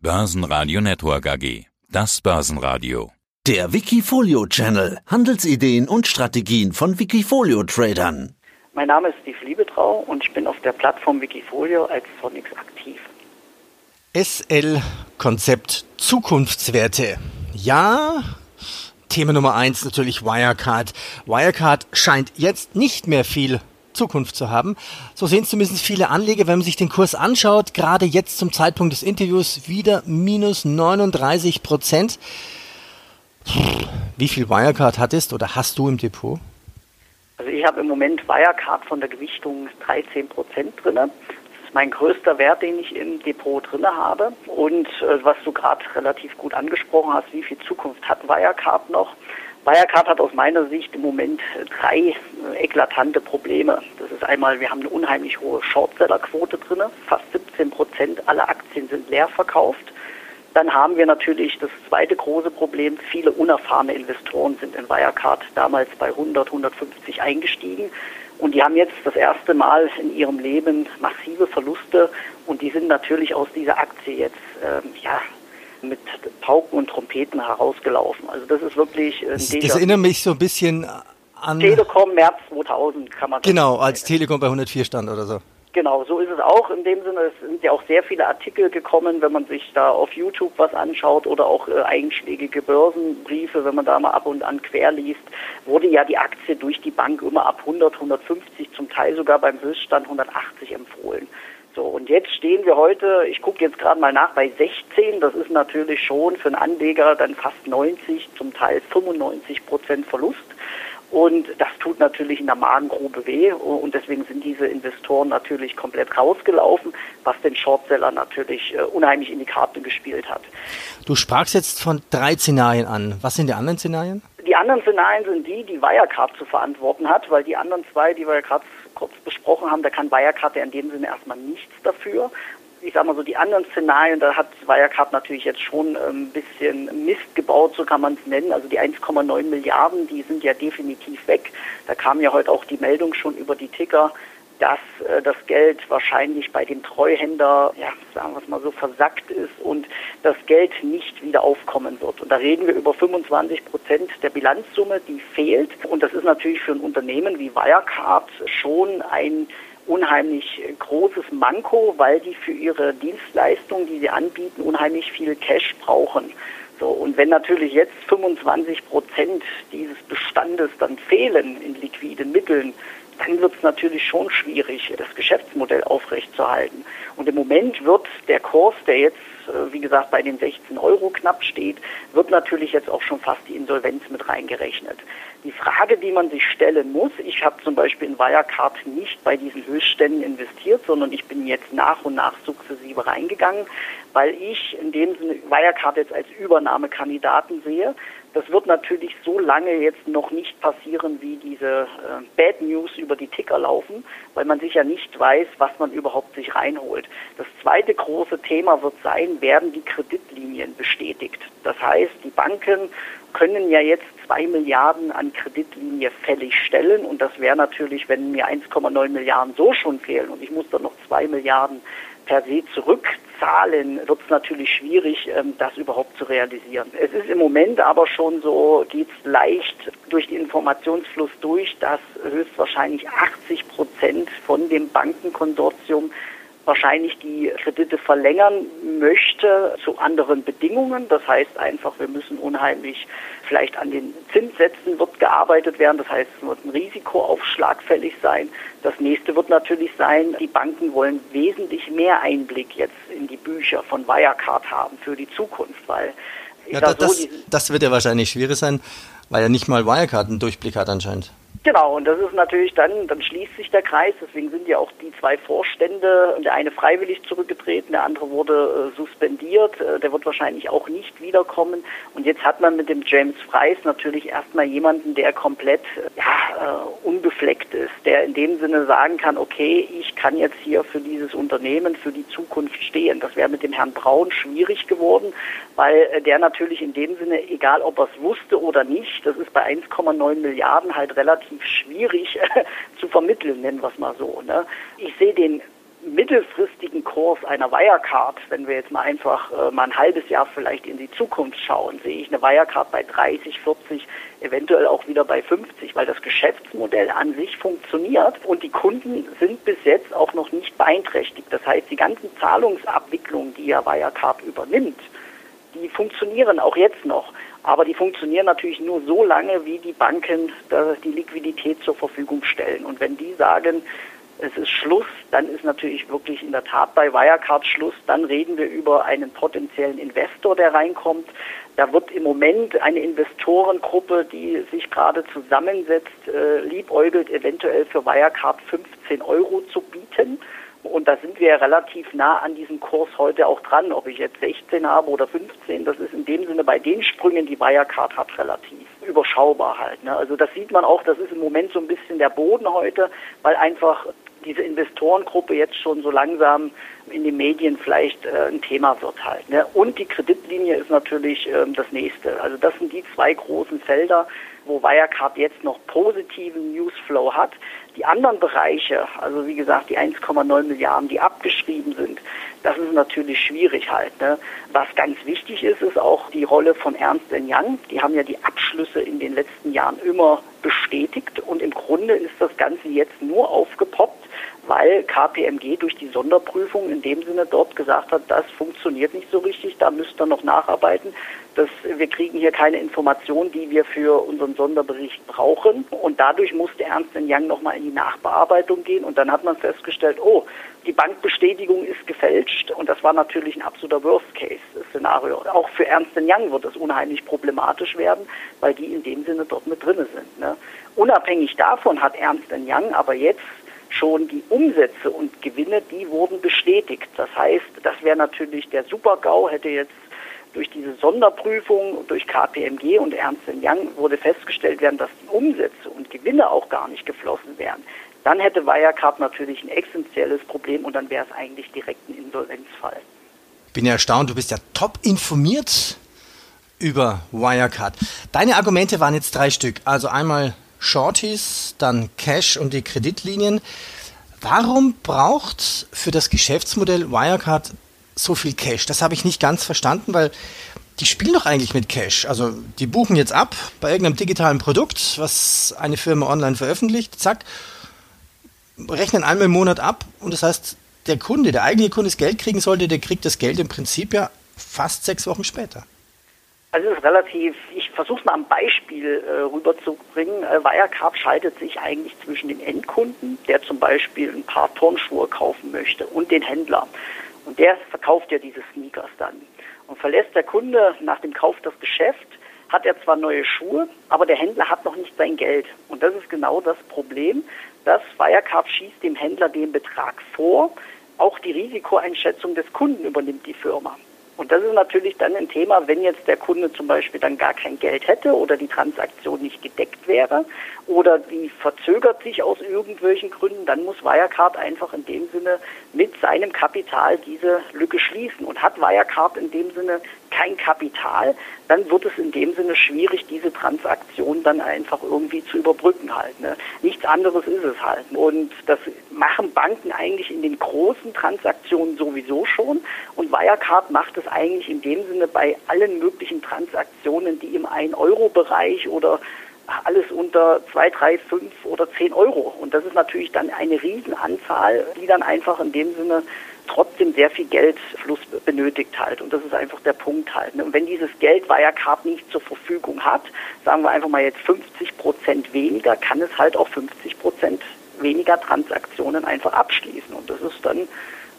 Börsenradio Network AG. Das Börsenradio. Der Wikifolio Channel. Handelsideen und Strategien von Wikifolio Tradern. Mein Name ist Steve Liebetrau und ich bin auf der Plattform Wikifolio als Sonics aktiv. SL Konzept Zukunftswerte. Ja, Thema Nummer eins natürlich Wirecard. Wirecard scheint jetzt nicht mehr viel Zukunft zu haben. So sehen es zumindest viele Anleger, wenn man sich den Kurs anschaut. Gerade jetzt zum Zeitpunkt des Interviews wieder minus 39 Prozent. Wie viel Wirecard hattest oder hast du im Depot? Also ich habe im Moment Wirecard von der Gewichtung 13 Prozent drin. Das ist mein größter Wert, den ich im Depot drin habe. Und äh, was du gerade relativ gut angesprochen hast, wie viel Zukunft hat Wirecard noch? Wirecard hat aus meiner Sicht im Moment drei eklatante Probleme. Das ist einmal, wir haben eine unheimlich hohe Shortsellerquote drin, fast 17 Prozent aller Aktien sind leer verkauft. Dann haben wir natürlich das zweite große Problem, viele unerfahrene Investoren sind in Wirecard damals bei 100, 150 eingestiegen und die haben jetzt das erste Mal in ihrem Leben massive Verluste und die sind natürlich aus dieser Aktie jetzt ähm, ja, mit Pauken und Trompeten herausgelaufen. Also das ist wirklich ein das, das erinnert mich so ein bisschen an Telekom März 2000 kann man Genau, als Telekom bei 104 stand oder so. Genau, so ist es auch. In dem Sinne, es sind ja auch sehr viele Artikel gekommen, wenn man sich da auf YouTube was anschaut oder auch äh, einschlägige Börsenbriefe, wenn man da mal ab und an quer liest, wurde ja die Aktie durch die Bank immer ab 100, 150, zum Teil sogar beim Höchststand 180 empfohlen. So, und jetzt stehen wir heute, ich gucke jetzt gerade mal nach, bei 16. Das ist natürlich schon für einen Anleger dann fast 90, zum Teil 95 Prozent Verlust. Und das tut natürlich in der Magengrube weh und deswegen sind diese Investoren natürlich komplett rausgelaufen, was den Shortseller natürlich äh, unheimlich in die Karten gespielt hat. Du sprachst jetzt von drei Szenarien an. Was sind die anderen Szenarien? Die anderen Szenarien sind die, die Wirecard zu verantworten hat, weil die anderen zwei, die wir ja gerade kurz besprochen haben, da kann Wirecard ja in dem Sinne erstmal nichts dafür. Ich sag mal so, die anderen Szenarien, da hat Wirecard natürlich jetzt schon ein ähm, bisschen Mist gebaut, so kann man es nennen. Also die 1,9 Milliarden, die sind ja definitiv weg. Da kam ja heute auch die Meldung schon über die Ticker, dass äh, das Geld wahrscheinlich bei dem Treuhänder, ja, sagen wir es mal so, versackt ist und das Geld nicht wieder aufkommen wird. Und da reden wir über 25 Prozent der Bilanzsumme, die fehlt. Und das ist natürlich für ein Unternehmen wie Wirecard schon ein unheimlich großes Manko, weil die für ihre Dienstleistungen, die sie anbieten, unheimlich viel Cash brauchen. So, und wenn natürlich jetzt 25 Prozent dieses Bestandes dann fehlen in liquiden Mitteln, dann wird es natürlich schon schwierig, das Geschäftsmodell aufrechtzuerhalten. Und im Moment wird der Kurs, der jetzt, äh, wie gesagt, bei den 16 Euro knapp steht, wird natürlich jetzt auch schon fast die Insolvenz mit reingerechnet. Die Frage, die man sich stellen muss, ich habe zum Beispiel in Wirecard nicht bei diesen Höchstständen investiert, sondern ich bin jetzt nach und nach sukzessive reingegangen, weil ich in dem Sinne Wirecard jetzt als Übernahmekandidaten sehe. Das wird natürlich so lange jetzt noch nicht passieren, wie diese äh, Bad News über die Ticker laufen, weil man sich ja nicht weiß, was man überhaupt sich reinholt. Das zweite große Thema wird sein, werden die Kreditlinien bestätigt. Das heißt, die Banken können ja jetzt zwei Milliarden an Kreditlinie fällig stellen und das wäre natürlich, wenn mir 1,9 Milliarden so schon fehlen und ich muss dann noch zwei Milliarden per se zurückzahlen, wird es natürlich schwierig, ähm, das überhaupt zu realisieren. Es ist im Moment aber schon so, geht es leicht durch den Informationsfluss durch, dass höchstwahrscheinlich 80 Prozent von dem Bankenkonsortium wahrscheinlich die Kredite verlängern möchte zu anderen Bedingungen. Das heißt einfach, wir müssen unheimlich vielleicht an den Zinssätzen wird gearbeitet werden. Das heißt, es wird ein Risikoaufschlag fällig sein. Das nächste wird natürlich sein, die Banken wollen wesentlich mehr Einblick jetzt in die Bücher von Wirecard haben für die Zukunft, weil ja, das, so, das wird ja wahrscheinlich schwierig sein, weil ja nicht mal Wirecard einen Durchblick hat anscheinend. Genau, und das ist natürlich dann, dann schließt sich der Kreis, deswegen sind ja auch die zwei Vorstände, der eine freiwillig zurückgetreten, der andere wurde äh, suspendiert, äh, der wird wahrscheinlich auch nicht wiederkommen. Und jetzt hat man mit dem James Freis natürlich erstmal jemanden, der komplett ja, äh, unbefleckt ist, der in dem Sinne sagen kann, okay, ich kann jetzt hier für dieses Unternehmen, für die Zukunft stehen. Das wäre mit dem Herrn Braun schwierig geworden, weil äh, der natürlich in dem Sinne, egal ob er es wusste oder nicht, das ist bei 1,9 Milliarden halt relativ schwierig äh, zu vermitteln, nennen wir es mal so. Ne? Ich sehe den mittelfristigen Kurs einer Wirecard, wenn wir jetzt mal einfach äh, mal ein halbes Jahr vielleicht in die Zukunft schauen, sehe ich eine Wirecard bei 30, 40, eventuell auch wieder bei 50, weil das Geschäftsmodell an sich funktioniert und die Kunden sind bis jetzt auch noch nicht beeinträchtigt. Das heißt, die ganzen Zahlungsabwicklungen, die ja Wirecard übernimmt, die funktionieren auch jetzt noch. Aber die funktionieren natürlich nur so lange, wie die Banken die Liquidität zur Verfügung stellen. Und wenn die sagen, es ist Schluss, dann ist natürlich wirklich in der Tat bei Wirecard Schluss. Dann reden wir über einen potenziellen Investor, der reinkommt. Da wird im Moment eine Investorengruppe, die sich gerade zusammensetzt, äh, liebäugelt, eventuell für Wirecard 15 Euro zu bieten. Und da sind wir ja relativ nah an diesem Kurs heute auch dran. Ob ich jetzt 16 habe oder 15, das ist in dem Sinne bei den Sprüngen, die Wirecard hat, relativ überschaubar halt. Ne? Also das sieht man auch, das ist im Moment so ein bisschen der Boden heute, weil einfach diese Investorengruppe jetzt schon so langsam in den Medien vielleicht äh, ein Thema wird halt. Ne? Und die Kreditlinie ist natürlich ähm, das nächste. Also das sind die zwei großen Felder, wo Wirecard jetzt noch positiven Newsflow hat. Die anderen Bereiche, also wie gesagt, die 1,9 Milliarden, die abgeschrieben sind, das ist natürlich schwierig halt. Ne? Was ganz wichtig ist, ist auch die Rolle von Ernst Young. Die haben ja die Abschlüsse in den letzten Jahren immer bestätigt und im Grunde ist das Ganze jetzt nur aufgepoppt, weil KPMG durch die Sonderprüfung in dem Sinne dort gesagt hat, das funktioniert nicht so richtig, da müsst ihr noch nacharbeiten. Das, wir kriegen hier keine Informationen, die wir für unseren Sonderbericht brauchen. Und dadurch musste Ernst Young nochmal in die Nachbearbeitung gehen. Und dann hat man festgestellt, oh, die Bankbestätigung ist gefälscht. Und das war natürlich ein absoluter Worst-Case-Szenario. Auch für Ernst Young wird es unheimlich problematisch werden, weil die in dem Sinne dort mit drinne sind. Ne? Unabhängig davon hat Ernst Young aber jetzt schon die Umsätze und Gewinne, die wurden bestätigt. Das heißt, das wäre natürlich der Super-GAU, hätte jetzt durch diese Sonderprüfung durch KPMG und Ernst Young wurde festgestellt werden, dass die Umsätze und Gewinne auch gar nicht geflossen wären. Dann hätte Wirecard natürlich ein essentielles Problem und dann wäre es eigentlich direkt ein Insolvenzfall. Bin ja erstaunt, du bist ja top informiert über Wirecard. Deine Argumente waren jetzt drei Stück. Also einmal Shorties, dann Cash und die Kreditlinien. Warum braucht für das Geschäftsmodell Wirecard so viel Cash? Das habe ich nicht ganz verstanden, weil die spielen doch eigentlich mit Cash. Also die buchen jetzt ab bei irgendeinem digitalen Produkt, was eine Firma online veröffentlicht, zack, rechnen einmal im Monat ab und das heißt, der Kunde, der eigentliche Kunde das Geld kriegen sollte, der kriegt das Geld im Prinzip ja fast sechs Wochen später. Also es ist relativ, ich versuche es mal am Beispiel äh, rüberzubringen. Äh, Wirecard schaltet sich eigentlich zwischen dem Endkunden, der zum Beispiel ein paar Turnschuhe kaufen möchte, und den Händler. Und der verkauft ja diese Sneakers dann. Und verlässt der Kunde nach dem Kauf das Geschäft, hat er zwar neue Schuhe, aber der Händler hat noch nicht sein Geld. Und das ist genau das Problem, dass Wirecard schießt dem Händler den Betrag vor. Auch die Risikoeinschätzung des Kunden übernimmt die Firma. Und das ist natürlich dann ein Thema, wenn jetzt der Kunde zum Beispiel dann gar kein Geld hätte oder die Transaktion nicht gedeckt wäre oder die verzögert sich aus irgendwelchen Gründen, dann muss Wirecard einfach in dem Sinne mit seinem Kapital diese Lücke schließen. Und hat Wirecard in dem Sinne kein Kapital, dann wird es in dem Sinne schwierig, diese Transaktion dann einfach irgendwie zu überbrücken halt. Ne? Nichts anderes ist es halt. Und das machen Banken eigentlich in den großen Transaktionen sowieso schon. Und Wirecard macht es eigentlich in dem Sinne bei allen möglichen Transaktionen, die im 1-Euro-Bereich oder alles unter 2, 3, 5 oder 10 Euro. Und das ist natürlich dann eine Riesenanzahl, die dann einfach in dem Sinne trotzdem sehr viel Geldfluss benötigt halt. Und das ist einfach der Punkt halt. Ne? Und wenn dieses Geld Wirecard nicht zur Verfügung hat, sagen wir einfach mal jetzt 50 Prozent weniger, kann es halt auch 50 Prozent weniger Transaktionen einfach abschließen. Und das ist dann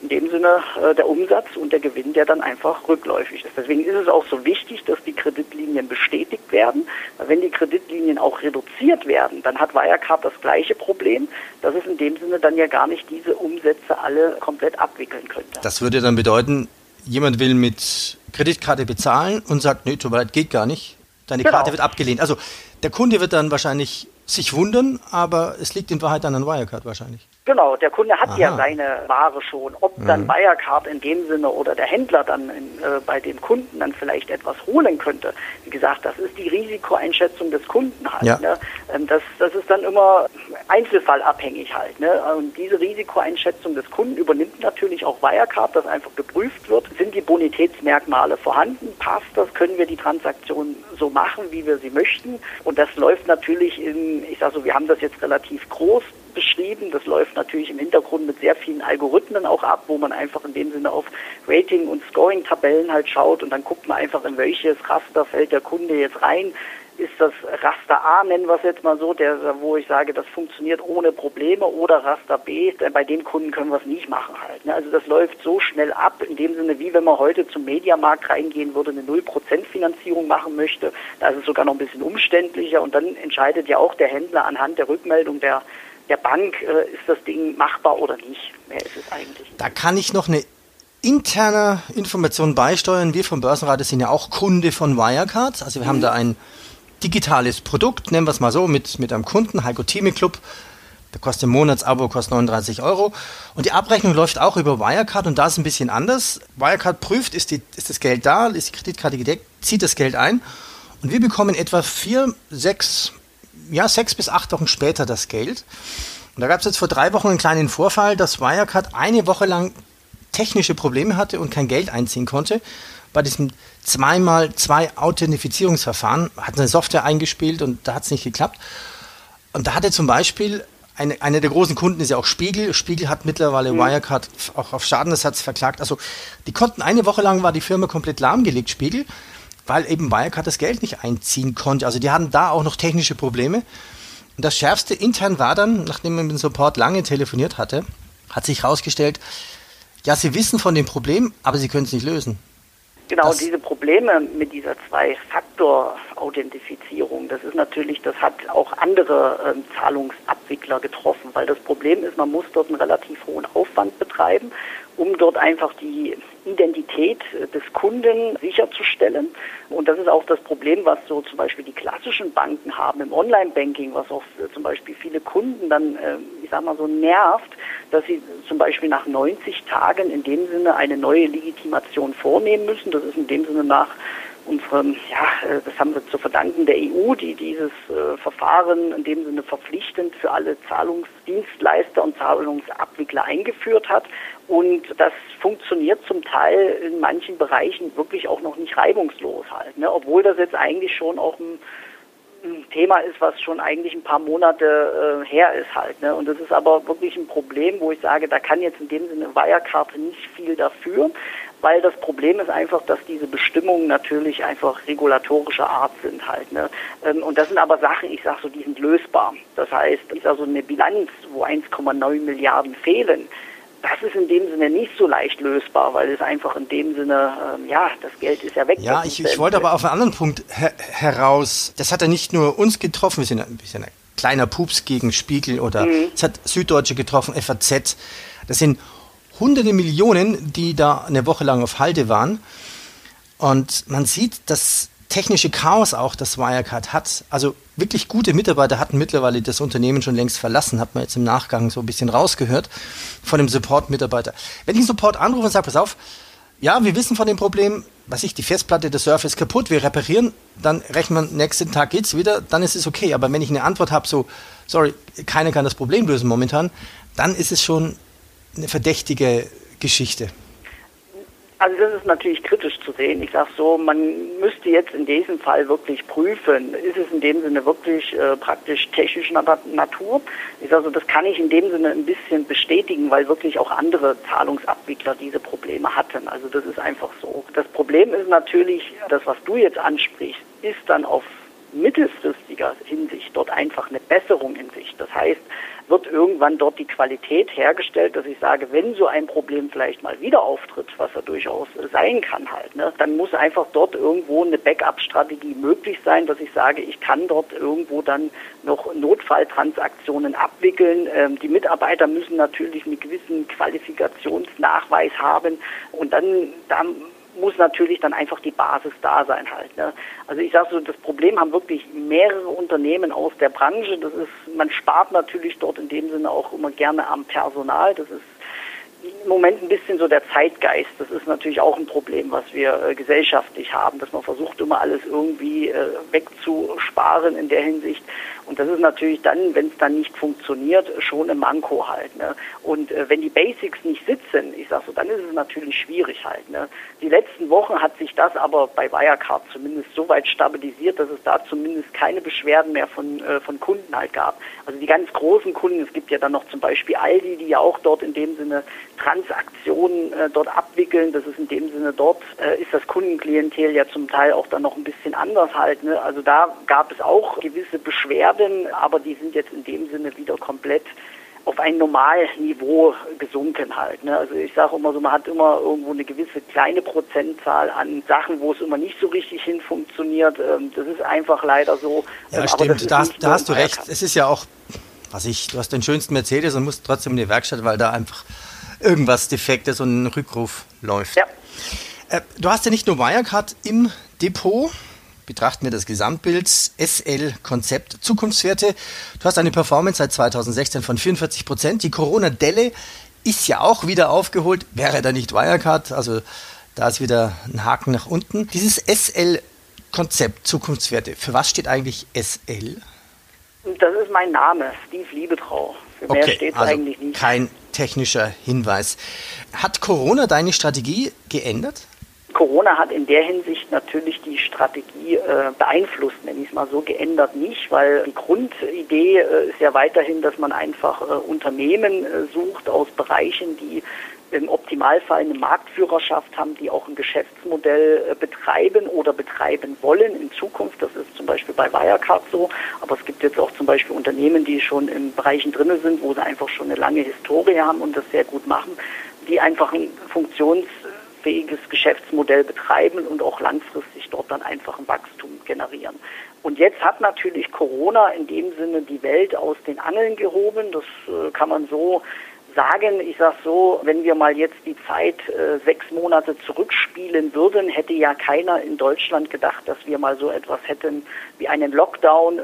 in dem Sinne äh, der Umsatz und der Gewinn, der dann einfach rückläufig ist. Deswegen ist es auch so wichtig, dass die Kreditlinien bestätigt werden. Weil wenn die Kreditlinien auch reduziert werden, dann hat Wirecard das gleiche Problem, dass es in dem Sinne dann ja gar nicht diese Umsätze alle komplett abwickeln könnte. Das würde dann bedeuten, jemand will mit Kreditkarte bezahlen und sagt, nee, tut mir leid, geht gar nicht. Deine genau. Karte wird abgelehnt. Also der Kunde wird dann wahrscheinlich sich wundern, aber es liegt in Wahrheit dann an Wirecard wahrscheinlich. Genau, der Kunde hat Aha. ja seine Ware schon. Ob mhm. dann Wirecard in dem Sinne oder der Händler dann in, äh, bei dem Kunden dann vielleicht etwas holen könnte. Wie gesagt, das ist die Risikoeinschätzung des Kunden halt. Ja. Ne? Ähm, das, das ist dann immer einzelfallabhängig halt. Ne? Und diese Risikoeinschätzung des Kunden übernimmt natürlich auch Wirecard, dass einfach geprüft wird, sind die Bonitätsmerkmale vorhanden, passt das, können wir die Transaktion so machen, wie wir sie möchten. Und das läuft natürlich in, ich sage so, wir haben das jetzt relativ groß beschrieben. Das läuft natürlich im Hintergrund mit sehr vielen Algorithmen auch ab, wo man einfach in dem Sinne auf Rating- und Scoring-Tabellen halt schaut und dann guckt man einfach, in welches Raster fällt der Kunde jetzt rein. Ist das Raster A, nennen wir es jetzt mal so, der, wo ich sage, das funktioniert ohne Probleme, oder Raster B, bei den Kunden können wir es nicht machen halt. Ne? Also das läuft so schnell ab, in dem Sinne, wie wenn man heute zum Mediamarkt reingehen würde, eine 0% Finanzierung machen möchte. Da ist es sogar noch ein bisschen umständlicher und dann entscheidet ja auch der Händler anhand der Rückmeldung der der Bank, äh, ist das Ding machbar oder nicht. Mehr ist es eigentlich. Da kann ich noch eine interne Information beisteuern. Wir vom Börsenrat sind ja auch Kunde von Wirecard. Also wir mhm. haben da ein digitales Produkt, nennen wir es mal so, mit, mit einem Kunden, Heiko Thieme Club. Der kostet im Monatsabo kostet 39 Euro. Und die Abrechnung läuft auch über Wirecard und da ist ein bisschen anders. Wirecard prüft, ist, die, ist das Geld da, ist die Kreditkarte gedeckt, zieht das Geld ein. Und wir bekommen etwa vier, sechs ja, sechs bis acht Wochen später das Geld. Und da gab es jetzt vor drei Wochen einen kleinen Vorfall, dass Wirecard eine Woche lang technische Probleme hatte und kein Geld einziehen konnte. Bei diesem zweimal zwei Authentifizierungsverfahren hat eine Software eingespielt und da hat es nicht geklappt. Und da hatte zum Beispiel eine, eine der großen Kunden ist ja auch Spiegel. Spiegel hat mittlerweile mhm. Wirecard auch auf Schadenersatz verklagt. Also die konnten eine Woche lang war die Firma komplett lahmgelegt, Spiegel weil eben Wirecard das Geld nicht einziehen konnte. Also die hatten da auch noch technische Probleme. Und das Schärfste intern war dann, nachdem man mit dem Support lange telefoniert hatte, hat sich herausgestellt, ja, sie wissen von dem Problem, aber sie können es nicht lösen. Genau, das diese Probleme mit dieser Zwei-Faktor-Authentifizierung, das ist natürlich, das hat auch andere ähm, Zahlungsabwickler getroffen, weil das Problem ist, man muss dort einen relativ hohen Aufwand betreiben, um dort einfach die Identität des Kunden sicherzustellen. Und das ist auch das Problem, was so zum Beispiel die klassischen Banken haben im Online-Banking, was auch zum Beispiel viele Kunden dann, äh, ich sag mal so, nervt, dass sie zum Beispiel nach 90 Tagen in dem Sinne eine neue Legitimation vornehmen müssen. Das ist in dem Sinne nach unserem, ja, äh, das haben wir zu verdanken der EU, die dieses äh, Verfahren in dem Sinne verpflichtend für alle Zahlungsdienstleister und Zahlungsabwickler eingeführt hat. Und das funktioniert zum Teil in manchen Bereichen wirklich auch noch nicht reibungslos halt, ne? obwohl das jetzt eigentlich schon auch ein, ein Thema ist, was schon eigentlich ein paar Monate äh, her ist halt. Ne? Und das ist aber wirklich ein Problem, wo ich sage, da kann jetzt in dem Sinne Wirecard nicht viel dafür weil das Problem ist einfach, dass diese Bestimmungen natürlich einfach regulatorischer Art sind halt. Ne? Ähm, und das sind aber Sachen, ich sage so, die sind lösbar. Das heißt, ich sage so eine Bilanz, wo 1,9 Milliarden fehlen, das ist in dem Sinne nicht so leicht lösbar, weil es einfach in dem Sinne, ähm, ja, das Geld ist ja weg. Ja, ich, ich wollte aber auf einen anderen Punkt her heraus. Das hat ja nicht nur uns getroffen, wir sind ein bisschen ein kleiner Pups gegen Spiegel oder mhm. es hat Süddeutsche getroffen, FAZ. Das sind hunderte Millionen, die da eine Woche lang auf Halde waren. Und man sieht das technische Chaos auch, das Wirecard hat. Also wirklich gute Mitarbeiter hatten mittlerweile das Unternehmen schon längst verlassen, hat man jetzt im Nachgang so ein bisschen rausgehört von dem Support-Mitarbeiter. Wenn ich einen Support anrufe und sage, pass auf, ja, wir wissen von dem Problem, was ich, die Festplatte der Surfer ist kaputt, wir reparieren, dann rechnen wir, nächsten Tag geht's wieder, dann ist es okay. Aber wenn ich eine Antwort habe, so, sorry, keiner kann das Problem lösen momentan, dann ist es schon eine verdächtige Geschichte. Also das ist natürlich kritisch zu sehen. Ich sage so, man müsste jetzt in diesem Fall wirklich prüfen, ist es in dem Sinne wirklich äh, praktisch technischer Natur? Ich sage so, das kann ich in dem Sinne ein bisschen bestätigen, weil wirklich auch andere Zahlungsabwickler diese Probleme hatten. Also das ist einfach so. Das Problem ist natürlich, das, was du jetzt ansprichst, ist dann auf mittelfristiger Hinsicht dort einfach eine Besserung in Sicht. Das heißt, wird irgendwann dort die Qualität hergestellt, dass ich sage, wenn so ein Problem vielleicht mal wieder auftritt, was ja durchaus sein kann halt, ne, dann muss einfach dort irgendwo eine Backup-Strategie möglich sein, dass ich sage, ich kann dort irgendwo dann noch Notfalltransaktionen abwickeln. Ähm, die Mitarbeiter müssen natürlich einen gewissen Qualifikationsnachweis haben und dann, dann muss natürlich dann einfach die Basis da sein halt. Ne? Also ich sage so, das Problem haben wirklich mehrere Unternehmen aus der Branche. Das ist, man spart natürlich dort in dem Sinne auch immer gerne am Personal. Das ist im Moment ein bisschen so der Zeitgeist. Das ist natürlich auch ein Problem, was wir äh, gesellschaftlich haben, dass man versucht, immer alles irgendwie äh, wegzusparen in der Hinsicht. Und das ist natürlich dann, wenn es dann nicht funktioniert, schon ein Manko halt. Ne? Und äh, wenn die Basics nicht sitzen, ich sag so, dann ist es natürlich schwierig halt. Ne? Die letzten Wochen hat sich das aber bei Wirecard zumindest so weit stabilisiert, dass es da zumindest keine Beschwerden mehr von, äh, von Kunden halt gab. Also die ganz großen Kunden, es gibt ja dann noch zum Beispiel Aldi, die ja auch dort in dem Sinne Transaktionen äh, dort abwickeln. Das ist in dem Sinne dort, äh, ist das Kundenklientel ja zum Teil auch dann noch ein bisschen anders halt. Ne? Also da gab es auch gewisse Beschwerden werden, aber die sind jetzt in dem Sinne wieder komplett auf ein Normalniveau gesunken halt. Ne? Also ich sage immer so, man hat immer irgendwo eine gewisse kleine Prozentzahl an Sachen, wo es immer nicht so richtig hin funktioniert. Ähm, das ist einfach leider so. Ja, ähm, stimmt, da, da hast du recht. Es ist ja auch, was ich, du hast den schönsten Mercedes und musst trotzdem in die Werkstatt, weil da einfach irgendwas Defektes und ein Rückruf läuft. Ja. Äh, du hast ja nicht nur Wirecard im Depot, betrachten wir das Gesamtbild. SL Konzept Zukunftswerte. Du hast eine Performance seit 2016 von 44 Prozent. Die Corona-Delle ist ja auch wieder aufgeholt. Wäre da nicht Wirecard? Also da ist wieder ein Haken nach unten. Dieses SL Konzept Zukunftswerte. Für was steht eigentlich SL? Das ist mein Name, Steve Liebetrau. Für mehr okay, steht also eigentlich nicht. Kein technischer Hinweis. Hat Corona deine Strategie geändert? Corona hat in der Hinsicht natürlich die Strategie äh, beeinflusst, nenne ich es mal so, geändert nicht, weil die Grundidee äh, ist ja weiterhin, dass man einfach äh, Unternehmen äh, sucht aus Bereichen, die im Optimalfall eine Marktführerschaft haben, die auch ein Geschäftsmodell äh, betreiben oder betreiben wollen in Zukunft. Das ist zum Beispiel bei Wirecard so, aber es gibt jetzt auch zum Beispiel Unternehmen, die schon in Bereichen drin sind, wo sie einfach schon eine lange Historie haben und das sehr gut machen, die einfach ein Funktions fähiges Geschäftsmodell betreiben und auch langfristig dort dann einfach ein Wachstum generieren. Und jetzt hat natürlich Corona in dem Sinne die Welt aus den Angeln gehoben. Das äh, kann man so sagen. Ich sage so, wenn wir mal jetzt die Zeit äh, sechs Monate zurückspielen würden, hätte ja keiner in Deutschland gedacht, dass wir mal so etwas hätten wie einen Lockdown, äh,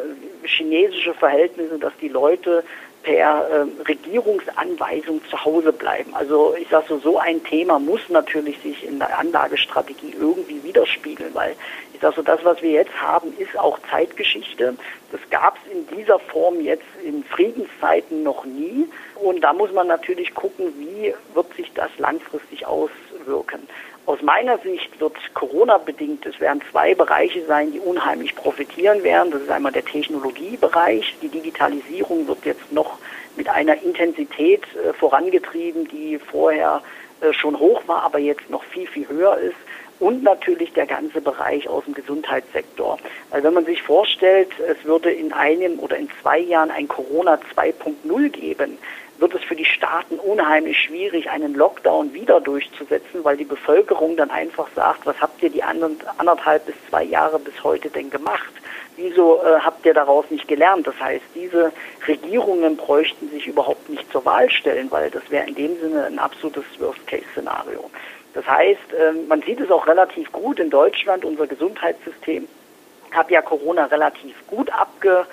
chinesische Verhältnisse, dass die Leute per äh, Regierungsanweisung zu Hause bleiben. Also ich sage so, so ein Thema muss natürlich sich in der Anlagestrategie irgendwie widerspiegeln, weil ich sage so, das, was wir jetzt haben, ist auch Zeitgeschichte. Das gab es in dieser Form jetzt in Friedenszeiten noch nie. Und da muss man natürlich gucken, wie wird sich das langfristig auswirken. Aus meiner Sicht wird Corona-bedingt, es werden zwei Bereiche sein, die unheimlich profitieren werden. Das ist einmal der Technologiebereich. Die Digitalisierung wird jetzt noch mit einer Intensität äh, vorangetrieben, die vorher äh, schon hoch war, aber jetzt noch viel, viel höher ist. Und natürlich der ganze Bereich aus dem Gesundheitssektor. Weil wenn man sich vorstellt, es würde in einem oder in zwei Jahren ein Corona 2.0 geben, wird es für die Staaten unheimlich schwierig, einen Lockdown wieder durchzusetzen, weil die Bevölkerung dann einfach sagt, was habt ihr die anderthalb bis zwei Jahre bis heute denn gemacht? Wieso äh, habt ihr daraus nicht gelernt? Das heißt, diese Regierungen bräuchten sich überhaupt nicht zur Wahl stellen, weil das wäre in dem Sinne ein absolutes Worst-Case-Szenario. Das heißt, äh, man sieht es auch relativ gut in Deutschland, unser Gesundheitssystem hat ja Corona relativ gut abge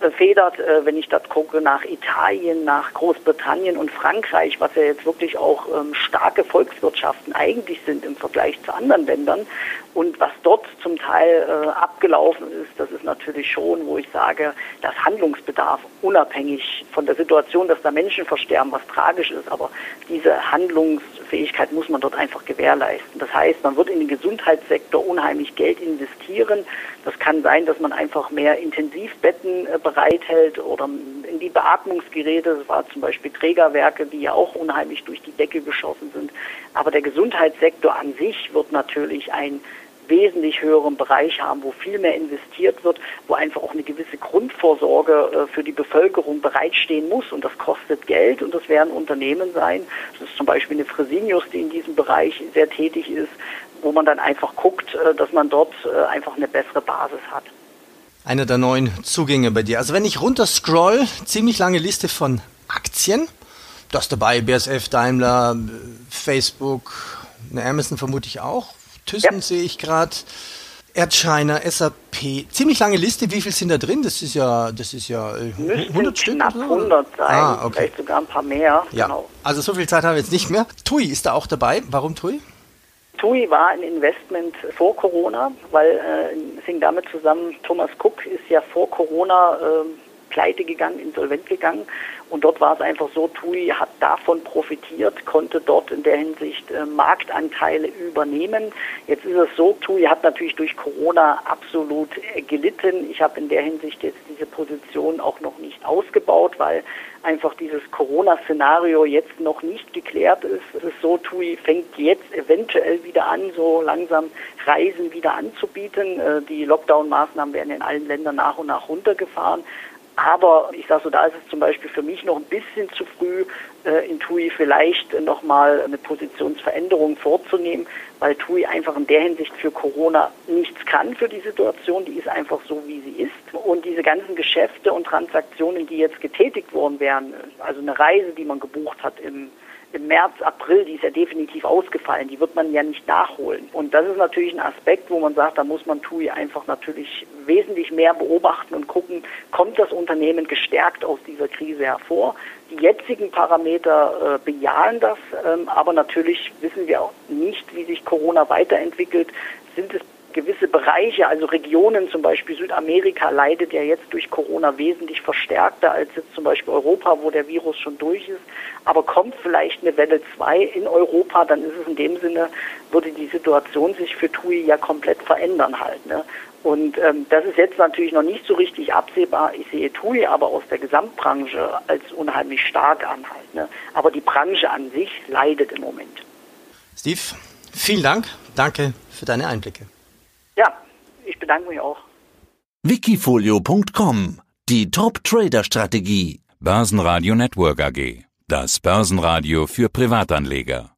befedert, äh, wenn ich das gucke, nach Italien, nach Großbritannien und Frankreich, was ja jetzt wirklich auch ähm, starke Volkswirtschaften eigentlich sind im Vergleich zu anderen Ländern. Und was dort zum Teil äh, abgelaufen ist, das ist natürlich schon, wo ich sage, dass Handlungsbedarf unabhängig von der Situation, dass da Menschen versterben, was tragisch ist, aber diese Handlungsfähigkeit muss man dort einfach gewährleisten. Das heißt, man wird in den Gesundheitssektor unheimlich Geld investieren. Das kann sein, dass man einfach mehr Intensivbetten äh, bereithält oder in die Beatmungsgeräte. Das war zum Beispiel Trägerwerke, die ja auch unheimlich durch die Decke geschossen sind. Aber der Gesundheitssektor an sich wird natürlich ein wesentlich höheren Bereich haben, wo viel mehr investiert wird, wo einfach auch eine gewisse Grundvorsorge äh, für die Bevölkerung bereitstehen muss und das kostet Geld und das werden Unternehmen sein. Das ist zum Beispiel eine Fresenius, die in diesem Bereich sehr tätig ist, wo man dann einfach guckt, äh, dass man dort äh, einfach eine bessere Basis hat. Einer der neuen Zugänge bei dir. Also wenn ich runter scroll, ziemlich lange Liste von Aktien. Das dabei, BSF, Daimler, Facebook, eine Amazon vermute ich auch Thyssen Ja. sehe ich gerade. Erdscheiner, SAP, ziemlich lange Liste. Wie viel sind da drin? Das ist ja, das ist ja äh, Müssten 100 Stück. knapp oder so? 100 sein, Ah, okay. vielleicht sogar ein paar mehr. Ja, Genau. also so viel Zeit haben wir jetzt nicht mehr. TUI ist da auch dabei. Warum TUI? TUI war ein Investment vor Corona, weil äh, es hing damit zusammen, Thomas Cook ist ja vor Corona äh, pleite gegangen, insolvent gegangen. Und dort war es einfach so, TUI hat davon profitiert, konnte dort in der Hinsicht äh, Marktanteile übernehmen. Jetzt ist es so, TUI hat natürlich durch Corona absolut äh, gelitten. Ich habe in der Hinsicht jetzt diese Position auch noch nicht ausgebaut, weil einfach dieses Corona-Szenario jetzt noch nicht geklärt ist. Es ist so, TUI fängt jetzt eventuell wieder an, so langsam Reisen wieder anzubieten. Äh, Die Lockdown-Maßnahmen werden in allen Ländern nach und nach runtergefahren. Aber ich sage so, da ist es zum Beispiel für mich noch ein bisschen zu früh, äh, in TUI vielleicht nochmal eine Positionsveränderung vorzunehmen, weil TUI einfach in der Hinsicht für Corona nichts kann für die Situation. Die ist einfach so, wie sie ist. Und diese ganzen Geschäfte und Transaktionen, die jetzt getätigt worden wären, also eine Reise, die man gebucht hat im im März, April, die ist ja definitiv ausgefallen, die wird man ja nicht nachholen. Und das ist natürlich ein Aspekt, wo man sagt, da muss man TUI einfach natürlich wesentlich mehr beobachten und gucken, kommt das Unternehmen gestärkt aus dieser Krise hervor. Die jetzigen Parameter äh, bejahen das, ähm, aber natürlich wissen wir auch nicht, wie sich Corona weiterentwickelt. Sind es gewisse Bereiche, also Regionen, zum Beispiel Südamerika leidet ja jetzt durch Corona wesentlich verstärkter als jetzt zum Beispiel Europa, wo der Virus schon durch ist. Aber kommt vielleicht eine Welle 2 in Europa, dann ist es in dem Sinne, würde die Situation sich für TUI ja komplett verändern halt. Ne? Und ähm, das ist jetzt natürlich noch nicht so richtig absehbar. Ich sehe TUI aber aus der Gesamtbranche als unheimlich stark an halt. Ne? Aber die Branche an sich leidet im Moment. Steve, vielen Dank. Danke für deine Einblicke. Ja, ich bedanke mich auch. Wikifolio.com Die Top-Trader-Strategie. Börsenradio Network AG. Das Börsenradio für Privatanleger.